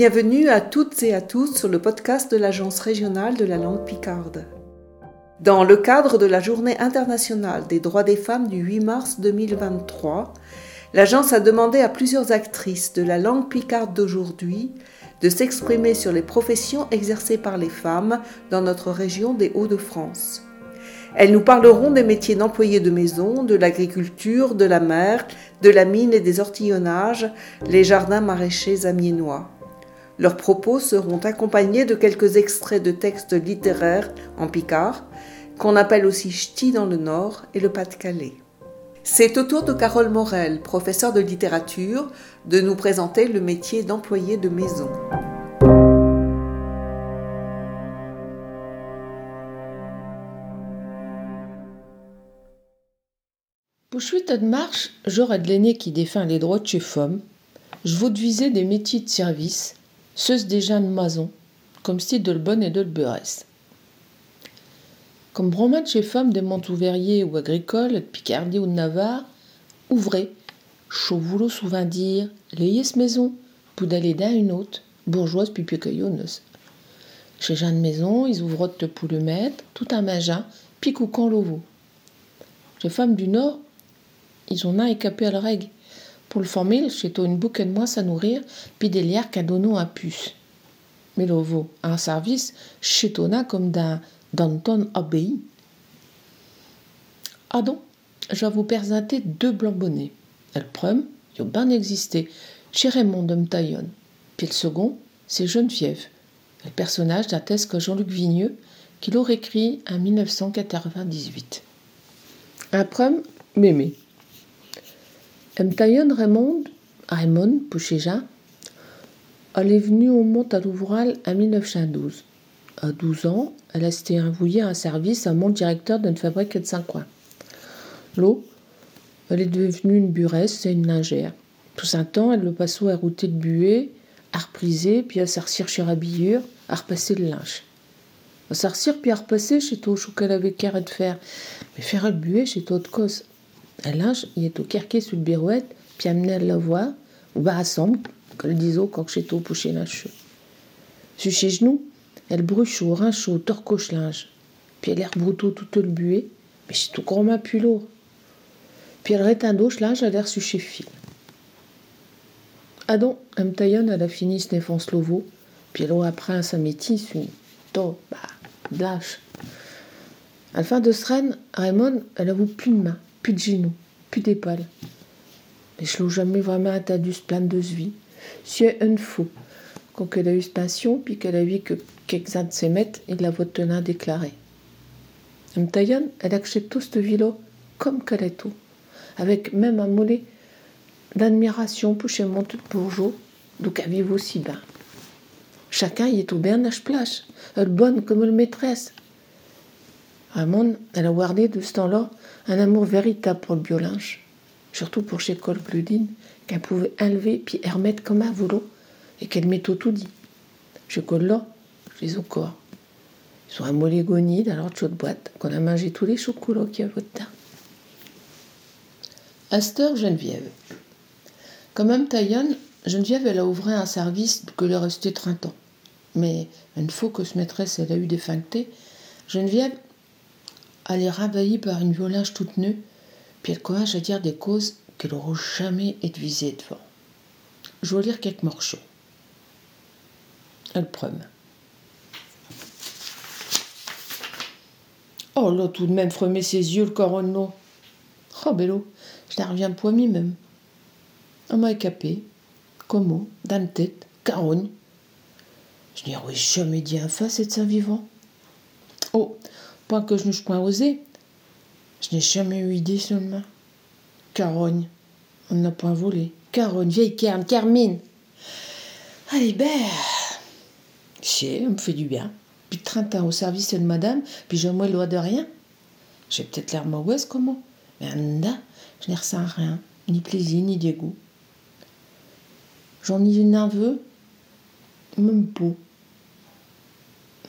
Bienvenue à toutes et à tous sur le podcast de l'Agence régionale de la langue picarde. Dans le cadre de la Journée internationale des droits des femmes du 8 mars 2023, l'agence a demandé à plusieurs actrices de la langue picarde d'aujourd'hui de s'exprimer sur les professions exercées par les femmes dans notre région des Hauts-de-France. Elles nous parleront des métiers d'employés de maison, de l'agriculture, de la mer, de la mine et des ortillonnages, les jardins maraîchers amiénois. Leurs propos seront accompagnés de quelques extraits de textes littéraires en picard, qu'on appelle aussi ch'ti dans le Nord et le Pas-de-Calais. C'est au tour de Carole Morel, professeure de littérature, de nous présenter le métier d'employé de maison. Pour suite de marche, j'aurais de l'aîné qui défend les droits de chez femmes. Je viser des métiers de service ceux déjà de maison, comme style de le et de le. Comme broman chez femmes des monts ouvriers ou agricoles, de Picardie ou de Navarre, ouvrez, chaud souvent dire, l'ayez maison, pour d'aller d'un une autre, bourgeoise puis piqueillonneuse. Chez Jeanne Maison, ils ouvrent de pour le mettre, tout un magin, puis coucant l'ovo. Chez femmes du Nord, ils ont un écapé à la règle. Pour le former, j'ai une bouquet de moins à nourrir, puis des liards qu'à donner à puce. Mais l'ovo, un service, chétonna comme d'un Danton Abbey. Ah donc, je vais vous présenter deux blancs bonnets. Le premier, il a bien existé, chez Raymond de Mtaillon. Puis le second, c'est Geneviève, le personnage d'un que Jean-Luc Vigneux, qu'il aurait écrit en 1998. Un premier, Mémé. Mtayon Raymond, Raymond Pouchéja, elle est venue au Mont à l'Ouvral en 1912. À 12 ans, elle a été envoyée un service à mon directeur d'une fabrique de Saint-Croix. L'eau, elle est devenue une buresse et une lingère. Tout un temps, elle le passait à router de buée, à repriser, puis à sortir chez Rabillure, à repasser le linge. À sortir, puis à repasser chez toi, qu'elle avait carré de faire. Mais faire le buée chez toi de cause. Un linge, il est au kerqué sur le birouette, puis amené à la voir, ou bas ensemble, comme le disait quand j'étais au pocher la cheveux. Sur chez genoux, elle bruche au rein chaud, torcoche linge. Puis elle est rebrouteau tout le buée, mais c'est tout grand ma plus. Puis elle rétindoche linge à l'air sur chez fil. Donc, elle taillonne, elle a fini ce défense lovo, puis elle après un sa métis, une to, bah, lâche. À la fin de ce Raymond, elle avoue plus de main plus de genoux, plus d'épaules. Mais je l'ai jamais vraiment attendu ce plan de vie. C'est un fou. Quand elle a eu cette passion, puis qu'elle a vu que quelques-uns de ses maîtres, il la à déclaré. Mtayan, elle accepte tout cette vie-là comme qu'elle est tout, avec même un mollet d'admiration pour chez mon bourgeois, donc elle vit aussi bien. Chacun y est au bien à place, elle bonne comme le maîtresse. Ramon, elle a gardé de ce temps-là un amour véritable pour le biolinge, surtout pour chez Col Bludine, qu'elle pouvait enlever puis remettre comme un voulot et qu'elle m'était tout dit. Chez Col là, je les au corps. Ils ont un molégonie dans leur chaude boîte qu'on a mangé tous les chocolats qu'il y a votre Astor Geneviève. Comme même Taillonne, Geneviève, elle a ouvert un service que lui restait 30 ans. Mais une fois que ce maîtresse, elle a eu des Geneviève, elle est ravahie par une violence toute nue, puis elle commence à dire des causes qu'elle n'aura jamais été visée devant. Je vais lire quelques morceaux. Elle preuve. Oh là, tout de même, fremer ses yeux, le coronneau. Oh, bello, je n'en reviens point mi-même. On m'a écapé. Comment Dans tête Carogne. Je n'y aurais jamais dit un face et de sa vivant. Oh, Point que je osé. Je n'ai jamais eu idée seulement. Carogne. On n'a point volé. Carogne, vieille carne, Carmine. Allez, ben. C'est, on me fait du bien. Puis 30 ans au service de madame, puis je me loi de rien. J'ai peut-être l'air mauvaise, comment Mais anda, je n'ai ressens rien, ni plaisir, ni dégoût. J'en ai une neveu, même peau.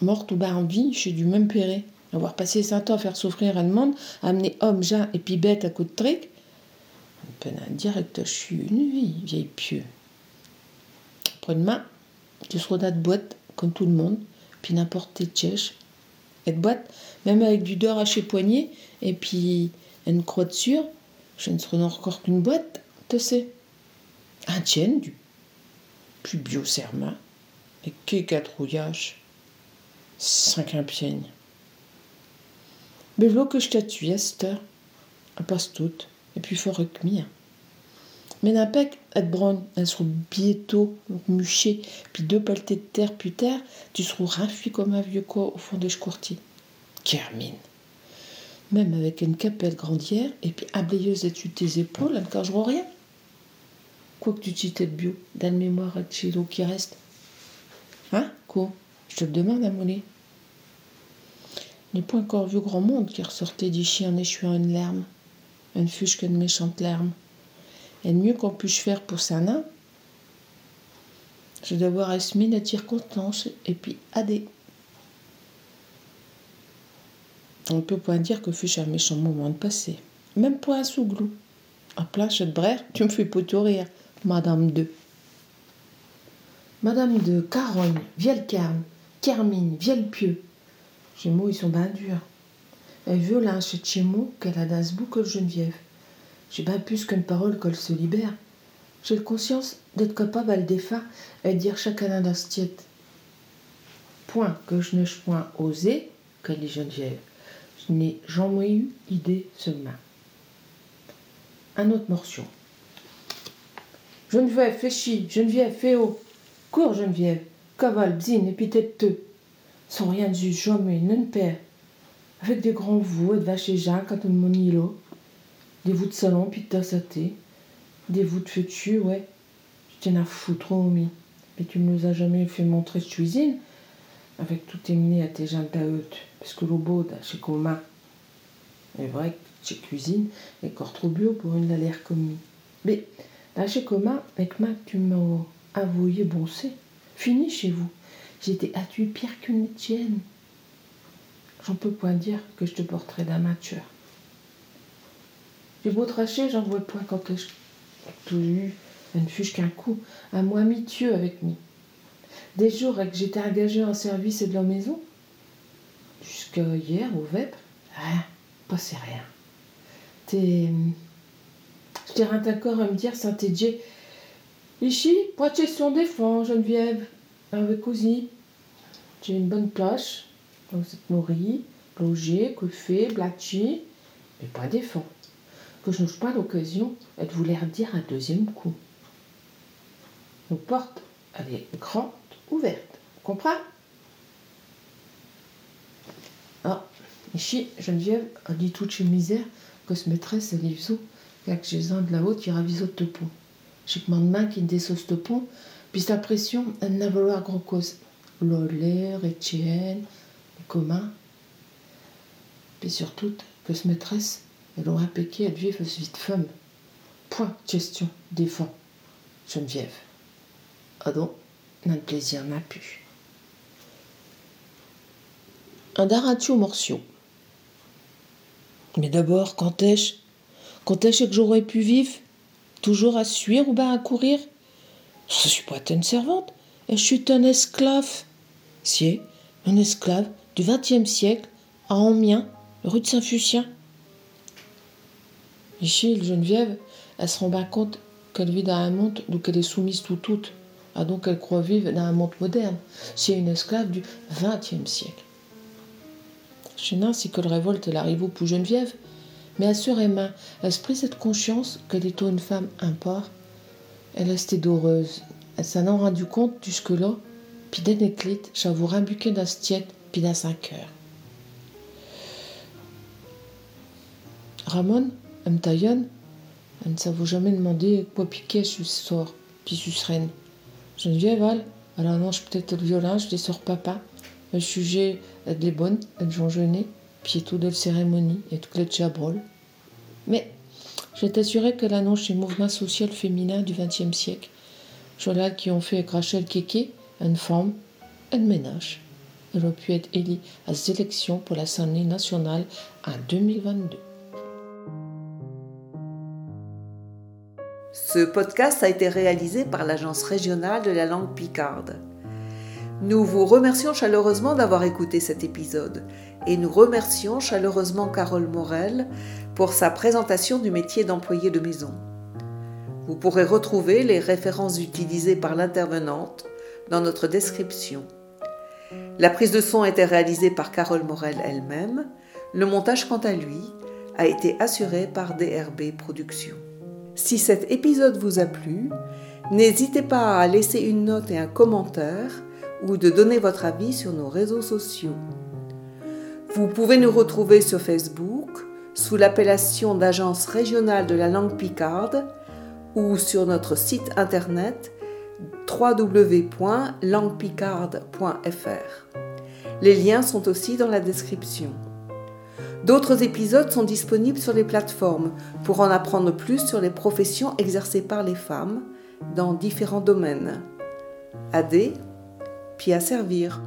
Morte ou bas en vie, j'ai dû même pérer. Avoir passé cinq ans à faire souffrir un monde, amener homme, gens et puis bête à coup de trick, un peu direct, je suis une vie, vieille pieux. Après-demain, Tu seras dans boîte, comme tout le monde, puis n'importe quelle tchèche. Et boîte, même avec du dehors à chez poignet, et puis une croix dessus, je ne serai encore qu'une boîte, tu sais. Un tien, du puis bio-serma, et qu'est trouillage, cinq impiègnes. Voilà que passe toute, et puis que mien. Mais n'importe être brune, elle sera bientôt muchée, puis deux pelletés de terre plus tard, tu seras rafui comme un vieux quoi au fond des courtis. Carmine. Même avec une capelle grandière, et puis ablayeuse et tes épaules, elle ne rien. Quoi que tu de bio, dans le mémoire à l'eau qui reste. Hein, quoi? Je te le demande à N'est pas encore vu grand monde qui ressortait d'ici en échouant une larme. Une fuche qu'une méchante larme. Et mieux qu'on puisse faire pour ça, non? Je dois voir Esmine à tire contenance et puis adé. On ne peut pas dire que fût un méchant moment de passer. Même pas un souglou. À place de brère, tu me fais tout rire, Madame de. Madame de Carogne, Vielle Carme, Carmine, Vielle Mots, ils sont bien durs. Elle veut là chez mots qu'elle a bout que Geneviève. J'ai pas plus qu'une parole qu'elle se libère. J'ai le conscience d'être capable à le défaire et dire chacun dans tiède. Point que je n'ai point osé, qu'elle dit Geneviève. Je n'ai jamais eu idée seulement. Un autre morceau. Geneviève, fais chi, Geneviève, fais haut. Cours, Geneviève, cavale, bzine et pitette Sans rien juste, jamais, non père. Avec des grands de vaches Jacques, à ton monilo des voûtes de salon, puis de thé, des voûtes dessus, ouais. Je tiens à foutre, mi. Mais tu me les as jamais fait montrer cette cuisine, avec tout éminé à tes gens parce que beau, chez Coma. C'est vrai que chez cuisine, est encore trop bio pour une l'air comme Mais, là, chez Coma, avec ma, tu m'as avoué bon c'est. Fini chez vous. J'étais tuer pire qu'une tienne. J'en peux point dire que je te porterai d'amateur. J'ai beau tracher, j'en vois point quand je tout eu, ne fût qu'un coup, un mois mitieux avec moi. Des jours que j'étais engagé en service et de la maison, jusqu'à hier au VEP, rien, pas c'est rien. T'es. Je t'ai encore à me dire, Saint-Édier, ici, gestion des fonds, Geneviève, avec aussi. J'ai une bonne plage, vous êtes nourri, logé, coiffé, blatchi, mais pas des fonds que je n'ai pas l'occasion de vous les redire un deuxième coup. Nos porte, elle est grande, ouverte. Comprends Ah, ici, Geneviève a dit toute chez misère que ce maîtresse, elle livre car que j'ai un de la haute qui ravise au pont. J'ai que main qui désosse de pont, puis sa pression, elle n'a vouloir grand cause. Lolé, Etienne, les communs. Puis surtout, que ce maîtresse, elle aura piqué à vivre vite femme. Point question, défend. Geneviève. Ah donc, notre plaisir n'a pu. Un daratio morcio. Mais d'abord, quand est-ce Quand est-ce que j'aurais pu vivre? Toujours à suivre ou bien à courir? Je suis pas une servante, je suis un esclave. Si, un esclave du XXe siècle à Amiens, rue de Saint-Fucien. Ici, Geneviève, elle se rend bien compte qu'elle vit dans un monde où elle est soumise tout toute. Ah donc elle croit vivre dans un monde moderne. C'est une esclave du XXe siècle. Chenin, c'est que le révolte elle arrive pour Geneviève, mais assurément, elle se prit cette conscience qu'elle est une femme import. Elle restait doreuse. Elle s'en rendu compte jusque-là, puis d'un éclite, j'avoue un buquet d'assiette, puis d'un cinq heures. Ramon. Taillon, elle ne s'avoue jamais demandé quoi piquer ce sort, puis sur reine. Geneviève, elle, elle annonce peut-être le violin, je sors papa. Le sujet est les bonnes, elles vont jeûner, puis tout de la cérémonie et tout le chabrol. Mais je t'assurais qu'elle annonce les mouvements sociaux féminins du XXe siècle. Jolal qui ont fait avec Rachel Keke, une femme, un ménage. Elle a pu être élue à sélection pour l'Assemblée nationale en 2022. Ce podcast a été réalisé par l'Agence régionale de la langue picarde. Nous vous remercions chaleureusement d'avoir écouté cet épisode et nous remercions chaleureusement Carole Morel pour sa présentation du métier d'employé de maison. Vous pourrez retrouver les références utilisées par l'intervenante dans notre description. La prise de son a été réalisée par Carole Morel elle-même. Le montage, quant à lui, a été assuré par DRB Productions. Si cet épisode vous a plu, n'hésitez pas à laisser une note et un commentaire ou de donner votre avis sur nos réseaux sociaux. Vous pouvez nous retrouver sur Facebook sous l'appellation d'Agence régionale de la langue picarde ou sur notre site internet www.languepicarde.fr. Les liens sont aussi dans la description. D'autres épisodes sont disponibles sur les plateformes pour en apprendre plus sur les professions exercées par les femmes dans différents domaines. AD, puis à servir.